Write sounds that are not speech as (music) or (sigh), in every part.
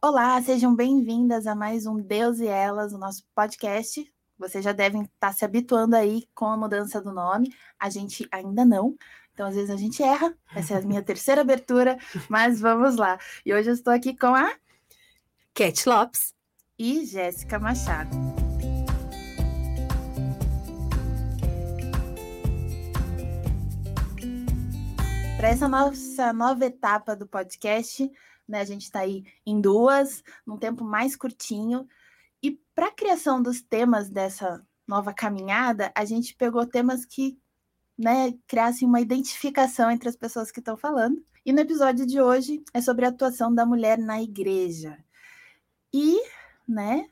Olá, sejam bem-vindas a mais um Deus e Elas, o nosso podcast. Vocês já devem estar se habituando aí com a mudança do nome. A gente ainda não. Então, às vezes a gente erra. Essa é a minha (laughs) terceira abertura, mas vamos lá. E hoje eu estou aqui com a Cat Lopes e Jéssica Machado. Para essa nossa nova etapa do podcast, né, a gente está aí em duas, num tempo mais curtinho. E para a criação dos temas dessa nova caminhada, a gente pegou temas que né, criassem uma identificação entre as pessoas que estão falando. E no episódio de hoje é sobre a atuação da mulher na igreja. E, né,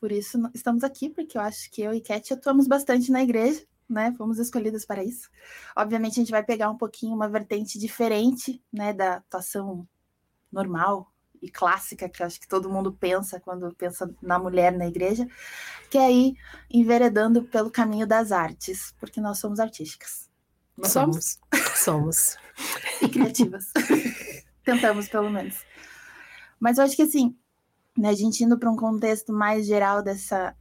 por isso estamos aqui, porque eu acho que eu e Cat atuamos bastante na igreja né? Fomos escolhidas para isso. Obviamente, a gente vai pegar um pouquinho uma vertente diferente, né, da atuação normal e clássica que acho que todo mundo pensa quando pensa na mulher na igreja, que é aí enveredando pelo caminho das artes, porque nós somos artísticas. Somos. somos. e criativas. (laughs) Tentamos, pelo menos. Mas eu acho que assim, né, a gente indo para um contexto mais geral dessa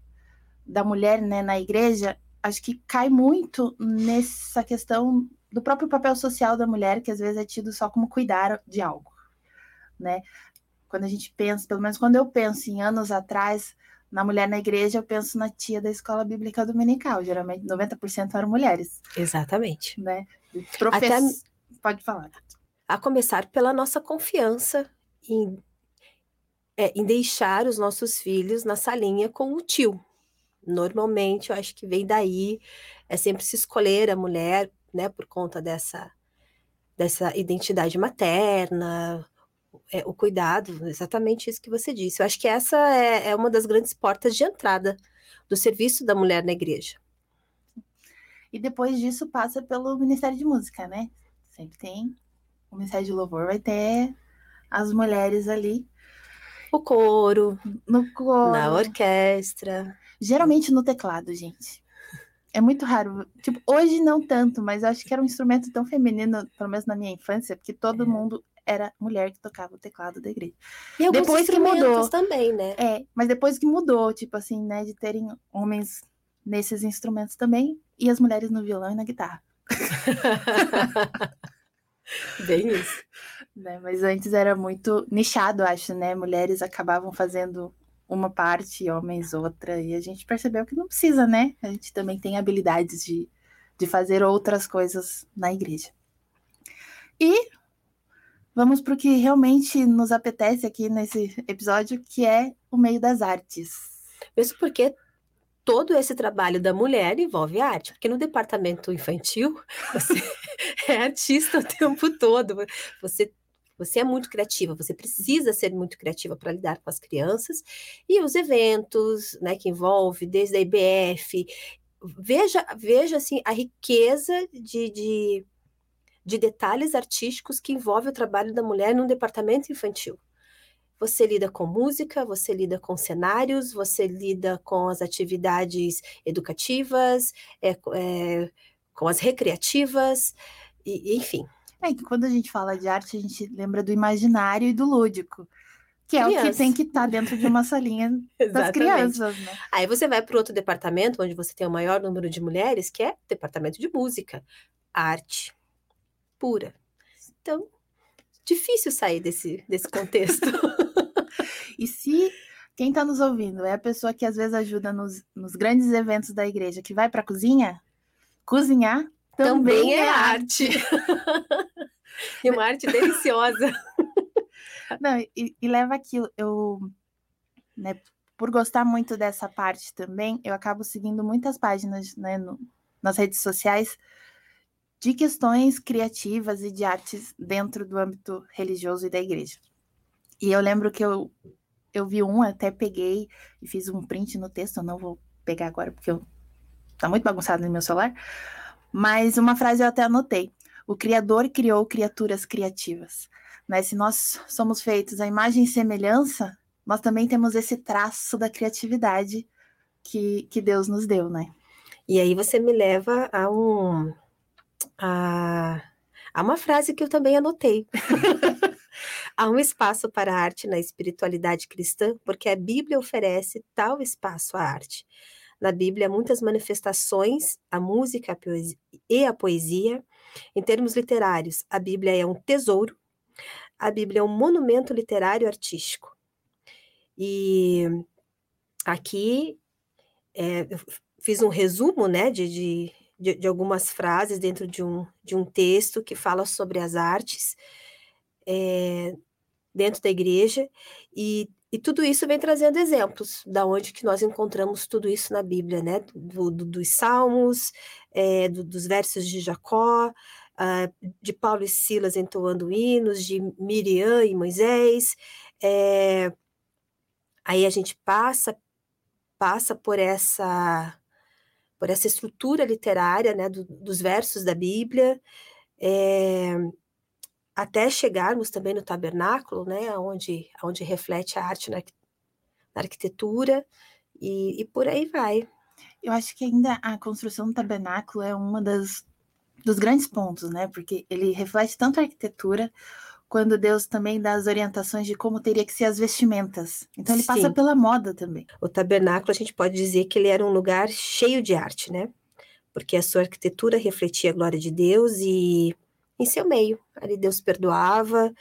da mulher né, na igreja, acho que cai muito nessa questão do próprio papel social da mulher, que às vezes é tido só como cuidar de algo, né? Quando a gente pensa, pelo menos quando eu penso em anos atrás, na mulher na igreja, eu penso na tia da escola bíblica dominical. Geralmente 90% eram mulheres. Exatamente. Né? Profess... Até... Pode falar. A começar pela nossa confiança em, é, em deixar os nossos filhos na salinha com o tio, Normalmente, eu acho que vem daí, é sempre se escolher a mulher, né, por conta dessa, dessa identidade materna, é, o cuidado, exatamente isso que você disse. Eu acho que essa é, é uma das grandes portas de entrada do serviço da mulher na igreja. E depois disso passa pelo Ministério de Música, né? Sempre tem o Ministério de Louvor, vai ter as mulheres ali. O coro, no coro, na orquestra. Geralmente no teclado, gente. É muito raro. Tipo, hoje não tanto, mas acho que era um instrumento tão feminino, pelo menos na minha infância, porque todo é. mundo era mulher que tocava o teclado da igreja. E depois que mudou também, né? É, mas depois que mudou, tipo assim, né, de terem homens nesses instrumentos também e as mulheres no violão e na guitarra. (laughs) Bem isso. Né, mas antes era muito nichado, acho, né? Mulheres acabavam fazendo uma parte, homens outra, e a gente percebeu que não precisa, né? A gente também tem habilidades de, de fazer outras coisas na igreja. E vamos para o que realmente nos apetece aqui nesse episódio, que é o meio das artes. Mesmo porque todo esse trabalho da mulher envolve arte, porque no departamento infantil você (laughs) é artista o tempo todo, você você é muito criativa, você precisa ser muito criativa para lidar com as crianças e os eventos, né, que envolve desde a IBF. Veja, veja assim a riqueza de, de, de detalhes artísticos que envolve o trabalho da mulher num departamento infantil. Você lida com música, você lida com cenários, você lida com as atividades educativas, é, é, com as recreativas, e, enfim. É que quando a gente fala de arte, a gente lembra do imaginário e do lúdico. Que é Criança. o que tem que estar tá dentro de uma salinha (laughs) das crianças, né? Aí você vai para outro departamento, onde você tem o maior número de mulheres, que é o departamento de música. Arte pura. Então, difícil sair desse, desse contexto. (laughs) (laughs) e se quem está nos ouvindo é a pessoa que às vezes ajuda nos, nos grandes eventos da igreja, que vai para a cozinha, cozinhar também, também é, é arte. (laughs) e uma arte deliciosa. (laughs) Não, e, e, leva aquilo, eu, né, por gostar muito dessa parte também, eu acabo seguindo muitas páginas, né, no, nas redes sociais de questões criativas e de artes dentro do âmbito religioso e da igreja. E eu lembro que eu, eu vi um, até peguei e fiz um print no texto, eu não vou pegar agora porque eu, tá muito bagunçado no meu celular, mas uma frase eu até anotei. O Criador criou criaturas criativas. Né? Se nós somos feitos à imagem e semelhança, nós também temos esse traço da criatividade que, que Deus nos deu, né? E aí você me leva a um a, a uma frase que eu também anotei. (laughs) Há um espaço para a arte na espiritualidade cristã, porque a Bíblia oferece tal espaço à arte. Na Bíblia, muitas manifestações, a música a e a poesia. Em termos literários, a Bíblia é um tesouro, a Bíblia é um monumento literário artístico. E aqui é, fiz um resumo né, de, de, de, de, algumas frases dentro de um, de um texto que fala sobre as artes é, dentro da igreja, e, e tudo isso vem trazendo exemplos da onde que nós encontramos tudo isso na Bíblia, né? Do, do, dos Salmos, é, do, dos versos de Jacó, uh, de Paulo e Silas entoando hinos, de Miriam e Moisés. É, aí a gente passa passa por essa por essa estrutura literária, né, do, dos versos da Bíblia, é, até chegarmos também no tabernáculo, né, onde, onde reflete a arte na, na arquitetura, e, e, por aí vai. Eu acho que ainda a construção do tabernáculo é uma das dos grandes pontos, né, porque ele reflete tanto a arquitetura quando Deus também dá as orientações de como teria que ser as vestimentas. Então ele Sim. passa pela moda também. O tabernáculo a gente pode dizer que ele era um lugar cheio de arte, né? Porque a sua arquitetura refletia a glória de Deus e em seu meio, ali Deus perdoava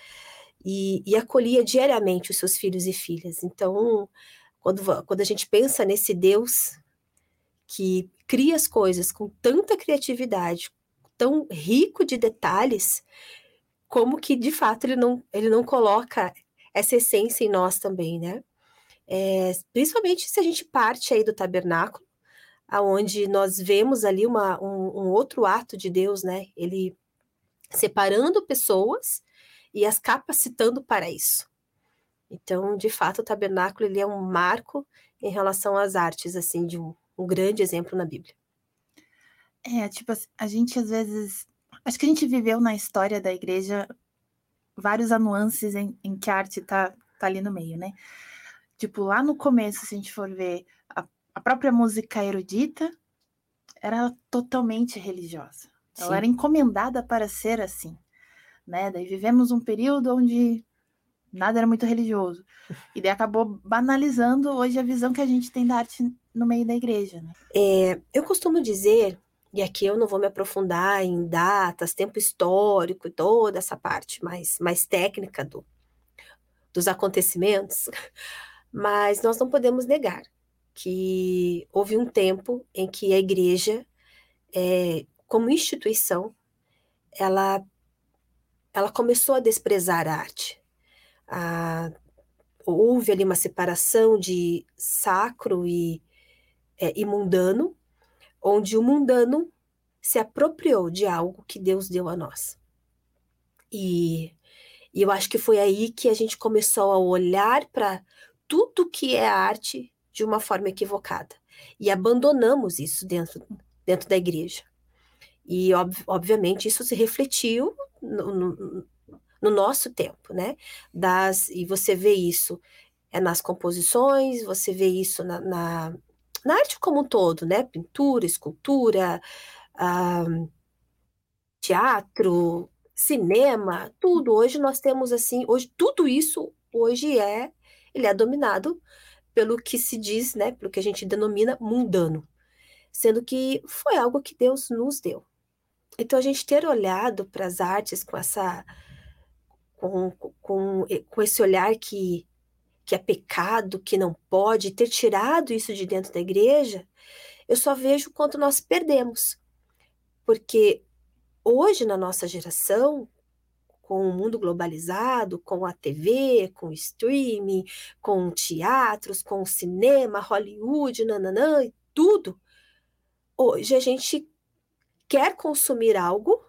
e, e acolhia diariamente os seus filhos e filhas. Então, quando, quando a gente pensa nesse Deus que cria as coisas com tanta criatividade, tão rico de detalhes, como que de fato ele não, ele não coloca essa essência em nós também, né? É, principalmente se a gente parte aí do tabernáculo, aonde nós vemos ali uma, um, um, outro ato de Deus, né? Ele separando pessoas e as capacitando para isso. Então, de fato, o tabernáculo ele é um marco em relação às artes, assim, de um, um grande exemplo na Bíblia. É, tipo, a gente às vezes Acho que a gente viveu na história da igreja vários anuances em, em que a arte tá, tá ali no meio, né? Tipo, lá no começo, se a gente for ver a, a própria música erudita, era totalmente religiosa. Sim. Ela era encomendada para ser assim, né? Daí vivemos um período onde nada era muito religioso. E daí acabou banalizando hoje a visão que a gente tem da arte no meio da igreja, né? É, eu costumo dizer e aqui eu não vou me aprofundar em datas, tempo histórico e toda essa parte mais, mais técnica do, dos acontecimentos, (laughs) mas nós não podemos negar que houve um tempo em que a igreja, é, como instituição, ela, ela começou a desprezar a arte. A, houve ali uma separação de sacro e, é, e mundano, onde o mundano se apropriou de algo que Deus deu a nós. E, e eu acho que foi aí que a gente começou a olhar para tudo que é arte de uma forma equivocada. E abandonamos isso dentro, dentro da igreja. E, ob, obviamente, isso se refletiu no, no, no, nosso tempo, né? Das, e você vê isso é nas composições, você vê isso na, na na arte como um todo, né? Pintura, escultura, ah, teatro, cinema, tudo. Hoje nós temos assim, hoje tudo isso hoje é, ele é dominado pelo que se diz, né? Pelo que a gente denomina mundano, sendo que foi algo que Deus nos deu. Então a gente ter olhado para as artes com essa com, com, com esse olhar que que é pecado, que não pode, ter tirado isso de dentro da igreja, eu só vejo quanto nós perdemos. Porque hoje, na nossa geração, com o mundo globalizado, com a TV, com o streaming, com teatros, com o cinema, Hollywood, nananã, e tudo, hoje a gente quer consumir algo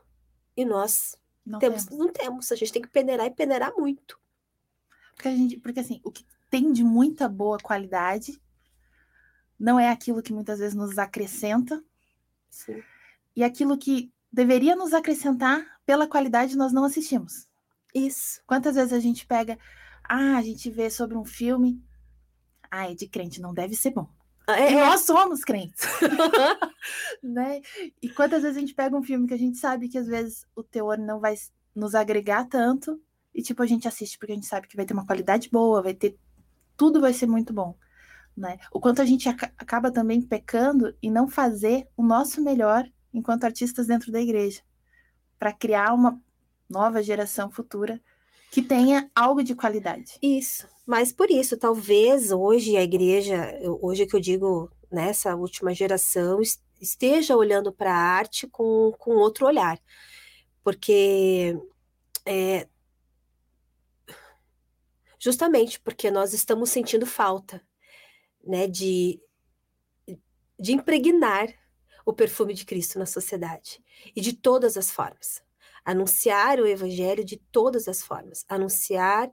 e nós não temos, temos. não temos. A gente tem que peneirar e peneirar muito. Porque, a gente, porque assim, o que tem de muita boa qualidade não é aquilo que muitas vezes nos acrescenta. Sim. E aquilo que deveria nos acrescentar pela qualidade nós não assistimos. Isso. Quantas vezes a gente pega, ah, a gente vê sobre um filme, ah, é de crente, não deve ser bom. É. nós somos crentes. (laughs) né? E quantas vezes a gente pega um filme que a gente sabe que às vezes o teor não vai nos agregar tanto, e tipo a gente assiste porque a gente sabe que vai ter uma qualidade boa, vai ter tudo vai ser muito bom, né? O quanto a gente ac acaba também pecando e não fazer o nosso melhor enquanto artistas dentro da igreja, para criar uma nova geração futura que tenha algo de qualidade. Isso. Mas por isso, talvez hoje a igreja, hoje que eu digo nessa última geração, esteja olhando para a arte com, com outro olhar. Porque é, justamente porque nós estamos sentindo falta né, de, de impregnar o perfume de Cristo na sociedade e de todas as formas. Anunciar o evangelho de todas as formas, anunciar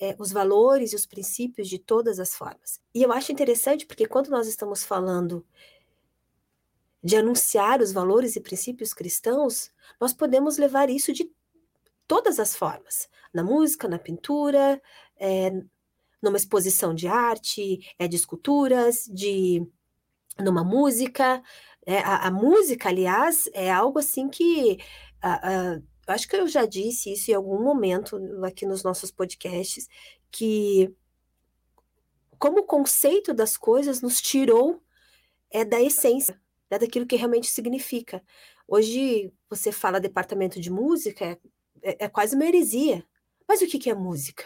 é, os valores e os princípios de todas as formas. E eu acho interessante porque quando nós estamos falando de anunciar os valores e princípios cristãos, nós podemos levar isso de todas as formas, na música, na pintura, é, numa exposição de arte, é, de esculturas, de numa música. É, a, a, música, aliás, é algo assim que a, a, acho que eu já disse isso em algum momento aqui nos nossos podcasts, que como o conceito das coisas nos tirou é da essência, né, daquilo que realmente significa. Hoje você fala departamento de música, é, é, é quase uma heresia. Mas o que, que é música?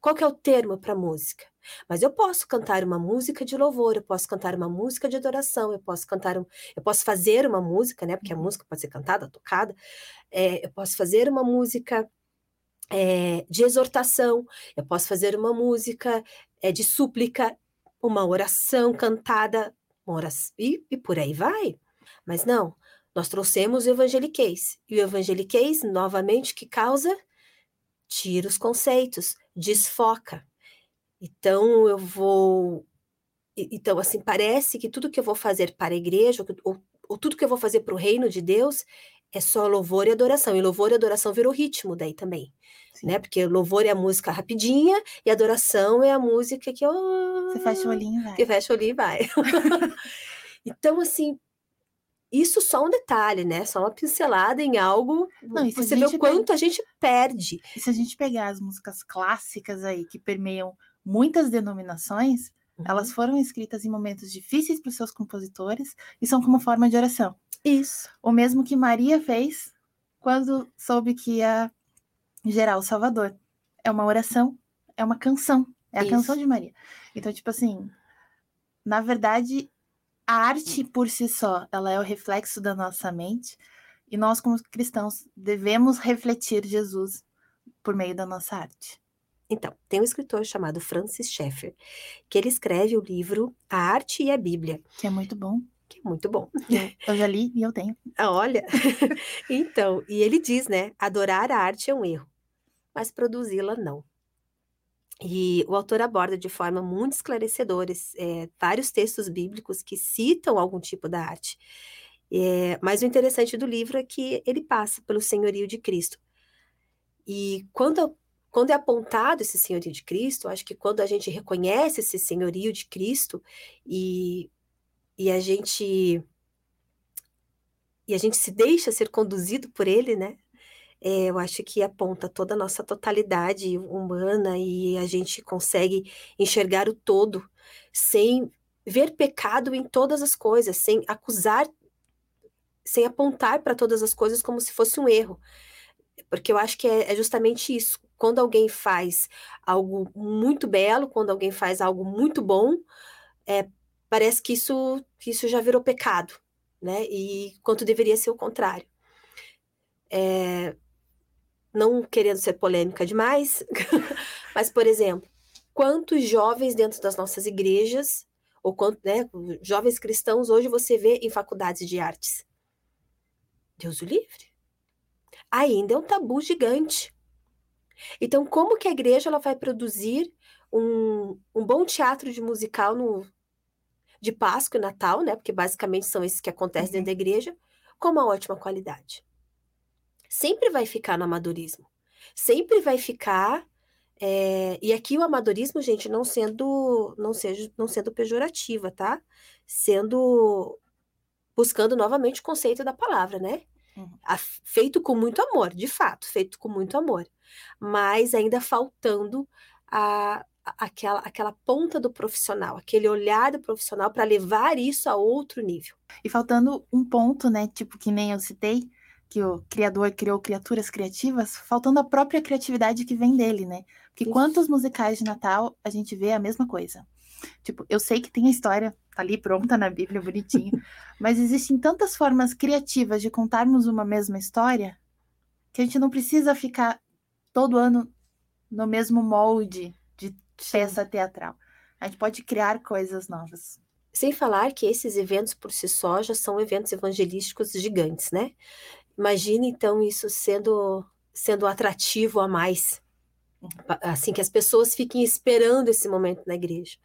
Qual que é o termo para música? Mas eu posso cantar uma música de louvor, eu posso cantar uma música de adoração, eu posso cantar, um, eu posso fazer uma música, né? Porque a uhum. música pode ser cantada, tocada. É, eu posso fazer uma música é, de exortação, eu posso fazer uma música é, de súplica, uma oração cantada, uma oração, e, e por aí vai. Mas não, nós trouxemos o evangeliquez. E o evangeliquez, novamente, que causa? Tira os conceitos, desfoca. Então, eu vou. Então, assim, parece que tudo que eu vou fazer para a igreja, ou, ou tudo que eu vou fazer para o reino de Deus, é só louvor e adoração. E louvor e adoração virou ritmo daí também. Né? Porque louvor é a música rapidinha e adoração é a música que eu. Você fecha o olhinho e vai. Que fecha o olhinho e vai. (laughs) então, assim, isso só um detalhe, né? Só uma pincelada em algo. Não, você vê o quanto pega... a gente perde. E se a gente pegar as músicas clássicas aí que permeiam muitas denominações, uhum. elas foram escritas em momentos difíceis para os seus compositores e são como forma de oração. Isso. O mesmo que Maria fez quando soube que ia gerar o Salvador. É uma oração, é uma canção, é a Isso. canção de Maria. Então, tipo assim, na verdade, a arte por si só, ela é o reflexo da nossa mente, e nós como cristãos devemos refletir Jesus por meio da nossa arte. Então, tem um escritor chamado Francis Schaeffer, que ele escreve o livro A Arte e a Bíblia. Que é muito bom. Que é muito bom. Eu já li e eu tenho. (laughs) Ah, olha. (laughs) então, e ele diz, né? Adorar a arte é um erro, mas produzi-la não. E o autor aborda de forma muito esclarecedora é, vários textos bíblicos que citam algum tipo da arte. É, mas o interessante do livro é que ele passa pelo senhorio de Cristo. E quando quando é apontado esse senhorio de Cristo, acho que quando a gente reconhece esse senhorio de Cristo e, e a gente e a gente se deixa ser conduzido por ele, né? É, eu acho que aponta toda a nossa totalidade humana e a gente consegue enxergar o todo sem ver pecado em todas as coisas, sem acusar, sem apontar para todas as coisas como se fosse um erro. Porque eu acho que é, é justamente isso quando alguém faz algo muito belo, quando alguém faz algo muito bom, é, parece que isso, que isso já virou pecado, né? E quanto deveria ser o contrário. É, não querendo ser polêmica demais, (laughs) mas, por exemplo, quantos jovens dentro das nossas igrejas, ou quanto, né, jovens cristãos hoje você vê em faculdades de artes? Deus o livre. Ainda é um tabu gigante. Então, como que a igreja ela vai produzir um, um bom teatro de musical no, de Páscoa e Natal, né? Porque basicamente são esses que acontecem uhum. dentro da igreja, com uma ótima qualidade. Sempre vai ficar no amadorismo. Sempre vai ficar. É, e aqui o amadorismo, gente, não sendo, não seja, não sendo pejorativa, tá? Sendo buscando novamente o conceito da palavra, né? Uhum. Feito com muito amor, de fato, feito com muito amor. mas ainda faltando a, aquela, aquela ponta do profissional, aquele olhar do profissional para levar isso a outro nível. E faltando um ponto, né, tipo que nem eu citei, que o criador criou criaturas criativas, faltando a própria criatividade que vem dele, né? Porque isso. quantos musicais de Natal a gente vê a mesma coisa? Tipo, eu sei que tem a história, tá ali pronta na Bíblia, bonitinho, (laughs) mas existem tantas formas criativas de contarmos uma mesma história que a gente não precisa ficar todo ano no mesmo molde de peça teatral. A gente pode criar coisas novas. Sem falar que esses eventos por si só já são eventos evangelísticos gigantes, né? Imagine então isso sendo sendo atrativo a mais. Uhum. Assim que as pessoas fiquem esperando esse momento na igreja,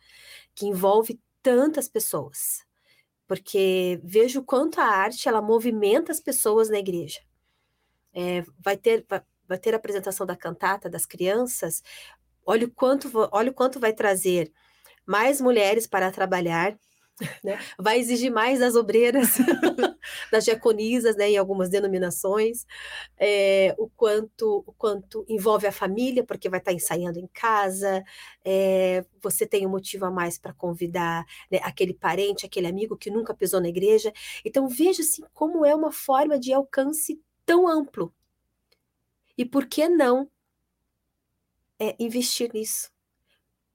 que envolve tantas pessoas. Porque vejo quanto a arte ela movimenta as pessoas na igreja. É, vai ter vai, vai ter a apresentação da cantata das crianças, olha o quanto, olha o quanto vai trazer mais mulheres para trabalhar, né? vai exigir mais das obreiras, (laughs) das diaconisas, né, em algumas denominações, é, o quanto o quanto envolve a família, porque vai estar ensaiando em casa, é, você tem um motivo a mais para convidar né, aquele parente, aquele amigo que nunca pisou na igreja. Então veja assim como é uma forma de alcance tão amplo. E por que não é investir nisso.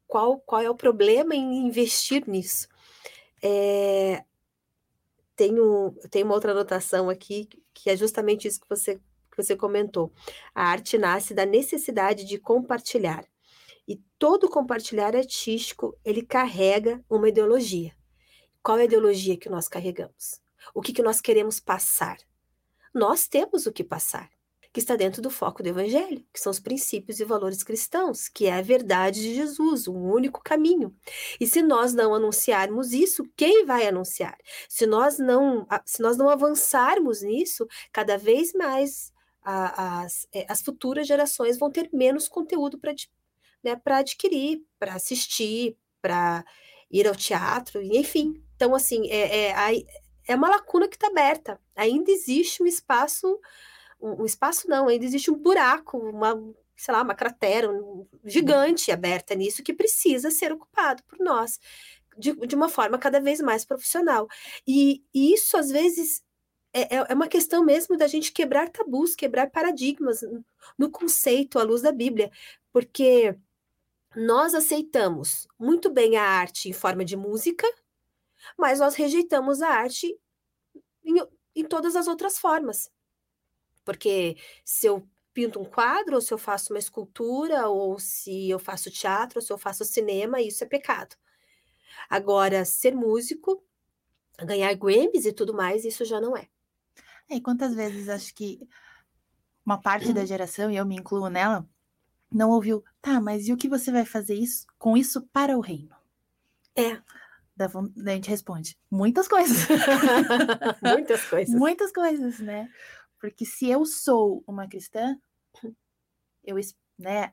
Qual, qual é o problema em investir nisso? É, tenho, tenho uma outra anotação aqui, que é justamente isso que você, que você comentou. A arte nasce da necessidade de compartilhar. E todo compartilhar artístico, ele carrega uma ideologia. Qual é a ideologia que nós carregamos? O que, que nós queremos passar? Nós temos o que passar que está dentro do foco do Evangelho, que são os princípios e valores cristãos, que é a verdade de Jesus, o único caminho. E se nós não anunciarmos isso, quem vai anunciar? Se nós não, se nós não avançarmos nisso, cada vez mais a, as, é, as futuras gerações vão ter menos conteúdo para né, adquirir, para assistir, para ir ao teatro, enfim. Então, assim, é, é, é uma lacuna que está aberta. Ainda existe um espaço um espaço não, ainda existe um buraco, uma, sei lá, uma cratera um, gigante aberta nisso que precisa ser ocupado por nós de, de uma forma cada vez mais profissional. E, e isso, às vezes, é, é, é uma questão mesmo da gente quebrar tabus, quebrar paradigmas no conceito à luz da Bíblia, porque nós aceitamos muito bem a arte em forma de música, mas nós rejeitamos a arte em, em todas as outras formas. Porque se eu pinto um quadro, ou se eu faço uma escultura, ou se eu faço teatro, ou se eu faço cinema, isso é pecado. Agora, ser músico, ganhar Grammys e tudo mais, isso já não é. é. E quantas vezes acho que uma parte da (clears throat) geração, e eu me incluo nela, não ouviu, tá, mas e o que você vai fazer isso, com isso para o reino? É. Da, a gente responde, muitas coisas. (laughs) muitas (laughs) coisas. muitas coisas, né? Porque se eu sou uma cristã, eu, né,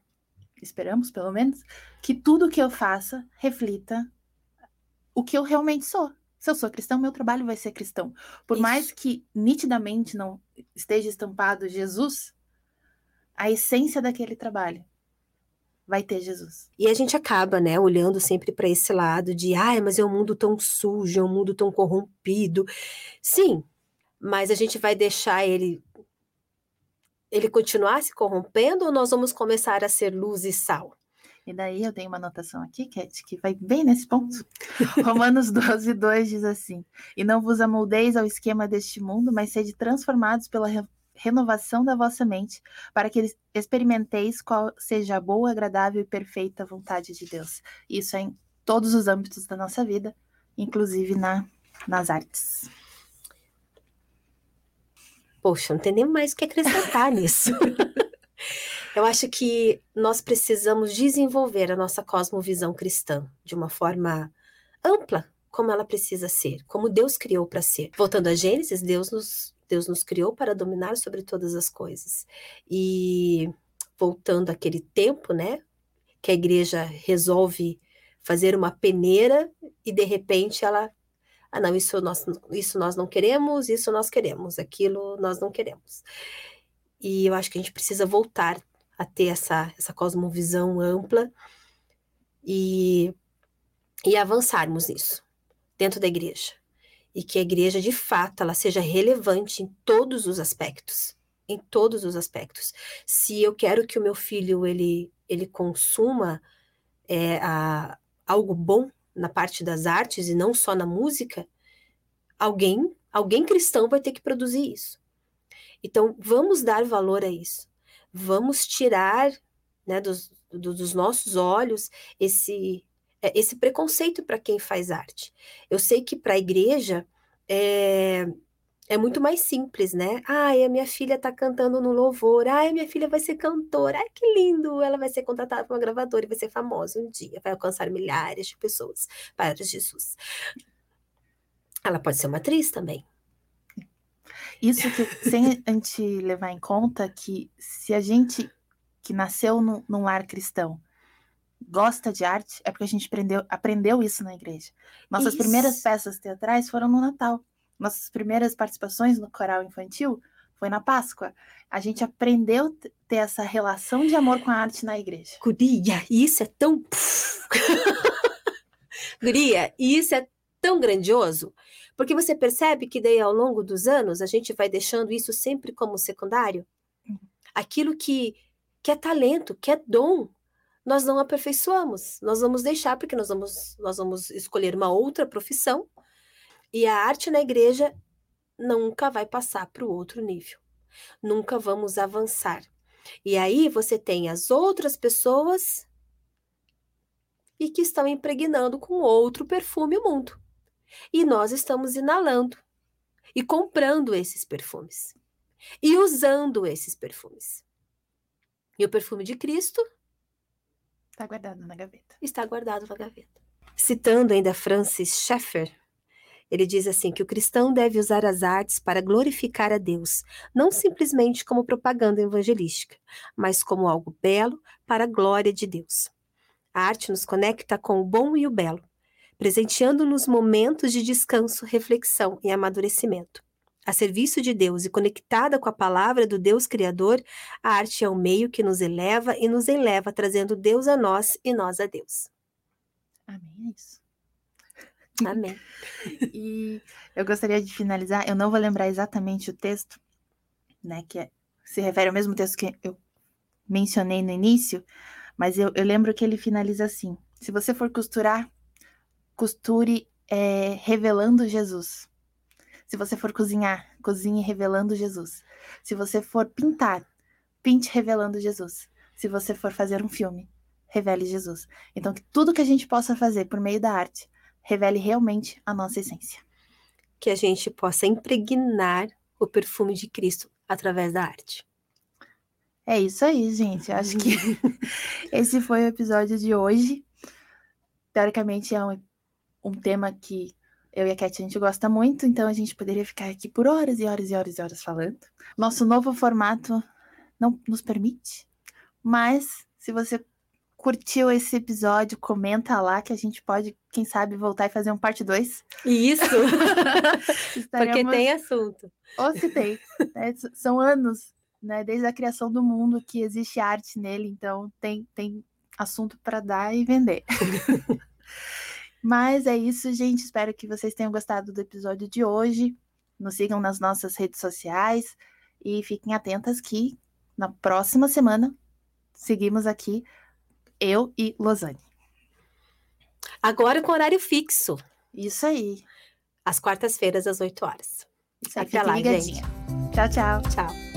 esperamos pelo menos, que tudo que eu faça reflita o que eu realmente sou. Se eu sou cristão, meu trabalho vai ser cristão. Por Isso. mais que nitidamente não esteja estampado Jesus, a essência daquele trabalho vai ter Jesus. E a gente acaba, né, olhando sempre para esse lado de, ai, mas é um mundo tão sujo, é um mundo tão corrompido. Sim, mas a gente vai deixar ele ele continuar se corrompendo ou nós vamos começar a ser luz e sal? E daí eu tenho uma anotação aqui, Cat, que vai bem nesse ponto. (laughs) Romanos 12, 2 diz assim: E não vos amoldeis ao esquema deste mundo, mas sede transformados pela re renovação da vossa mente, para que experimenteis qual seja a boa, agradável e perfeita vontade de Deus. Isso é em todos os âmbitos da nossa vida, inclusive na, nas artes. Poxa, não tem nem mais o que acrescentar (laughs) nisso. Eu acho que nós precisamos desenvolver a nossa cosmovisão cristã de uma forma ampla, como ela precisa ser, como Deus criou para ser. Voltando a Gênesis, Deus nos, Deus nos criou para dominar sobre todas as coisas. E voltando àquele tempo, né, que a igreja resolve fazer uma peneira e de repente ela ah, não, isso nós, isso nós não queremos, isso nós queremos, aquilo nós não queremos. E eu acho que a gente precisa voltar a ter essa, essa cosmovisão ampla e, e avançarmos nisso dentro da igreja. E que a igreja, de fato, ela seja relevante em todos os aspectos. Em todos os aspectos. Se eu quero que o meu filho ele, ele consuma é, a, algo bom na parte das artes e não só na música, alguém, alguém cristão vai ter que produzir isso. Então, vamos dar valor a isso. Vamos tirar né, dos, do, dos nossos olhos esse, é, esse preconceito para quem faz arte. Eu sei que para a igreja é, é muito mais simples, né? Ai, a minha filha está cantando no louvor. Ai, minha filha vai ser cantora. Ai, que lindo! Ela vai ser contratada por uma gravadora e vai ser famosa um dia. Vai alcançar milhares de pessoas para Jesus. Ela pode ser uma atriz também. Isso que, sem (laughs) a gente levar em conta que se a gente que nasceu no, num lar cristão gosta de arte, é porque a gente aprendeu, aprendeu isso na igreja. Nossas isso. primeiras peças teatrais foram no Natal. Nossas primeiras participações no coral infantil foi na Páscoa. A gente aprendeu a ter essa relação de amor com a arte na igreja. Guria, isso é tão. (laughs) Guria, isso é tão grandioso, porque você percebe que daí ao longo dos anos a gente vai deixando isso sempre como secundário. Uhum. Aquilo que, que é talento, que é dom, nós não aperfeiçoamos. Nós vamos deixar porque nós vamos nós vamos escolher uma outra profissão e a arte na igreja nunca vai passar para o outro nível. Nunca vamos avançar. E aí você tem as outras pessoas e que estão impregnando com outro perfume o mundo. E nós estamos inalando e comprando esses perfumes e usando esses perfumes. E o perfume de Cristo está guardado na gaveta. Está guardado na gaveta. Citando ainda Francis Schaeffer, ele diz assim que o cristão deve usar as artes para glorificar a Deus, não simplesmente como propaganda evangelística, mas como algo belo para a glória de Deus. A arte nos conecta com o bom e o belo, presenteando-nos momentos de descanso, reflexão e amadurecimento. A serviço de Deus e conectada com a palavra do Deus Criador, a arte é o meio que nos eleva e nos eleva, trazendo Deus a nós e nós a Deus. Amém. É isso. Amém. e eu gostaria de finalizar, eu não vou lembrar exatamente o texto, né, que é, se refere ao mesmo texto que eu mencionei no início, mas eu, eu lembro que ele finaliza assim: se você for costurar, costure é, revelando Jesus. Se você for cozinhar, cozinhe revelando Jesus. Se você for pintar, pinte revelando Jesus. Se você for fazer um filme, revele Jesus. Então, que tudo que a gente possa fazer por meio da arte revele realmente a nossa essência. Que a gente possa impregnar o perfume de Cristo através da arte. É isso aí, gente. Acho que (laughs) esse foi o episódio de hoje. Teoricamente é um, um tema que eu e a Cat a gente gosta muito, então a gente poderia ficar aqui por horas e horas e horas e horas falando. Nosso novo formato não nos permite, mas se você curtiu esse episódio, comenta lá que a gente pode, quem sabe, voltar e fazer um parte 2. Isso! (laughs) Porque tem assunto. Ou se tem. Né? São anos, né? Desde a criação do mundo que existe arte nele, então tem, tem assunto para dar e vender. (laughs) Mas é isso, gente. Espero que vocês tenham gostado do episódio de hoje. Nos sigam nas nossas redes sociais e fiquem atentas que na próxima semana seguimos aqui eu e Losane. Agora com horário fixo. Isso aí. Às quartas-feiras, às 8 horas. Isso aí, Até lá, ligadinha. gente. Tchau, tchau. Tchau.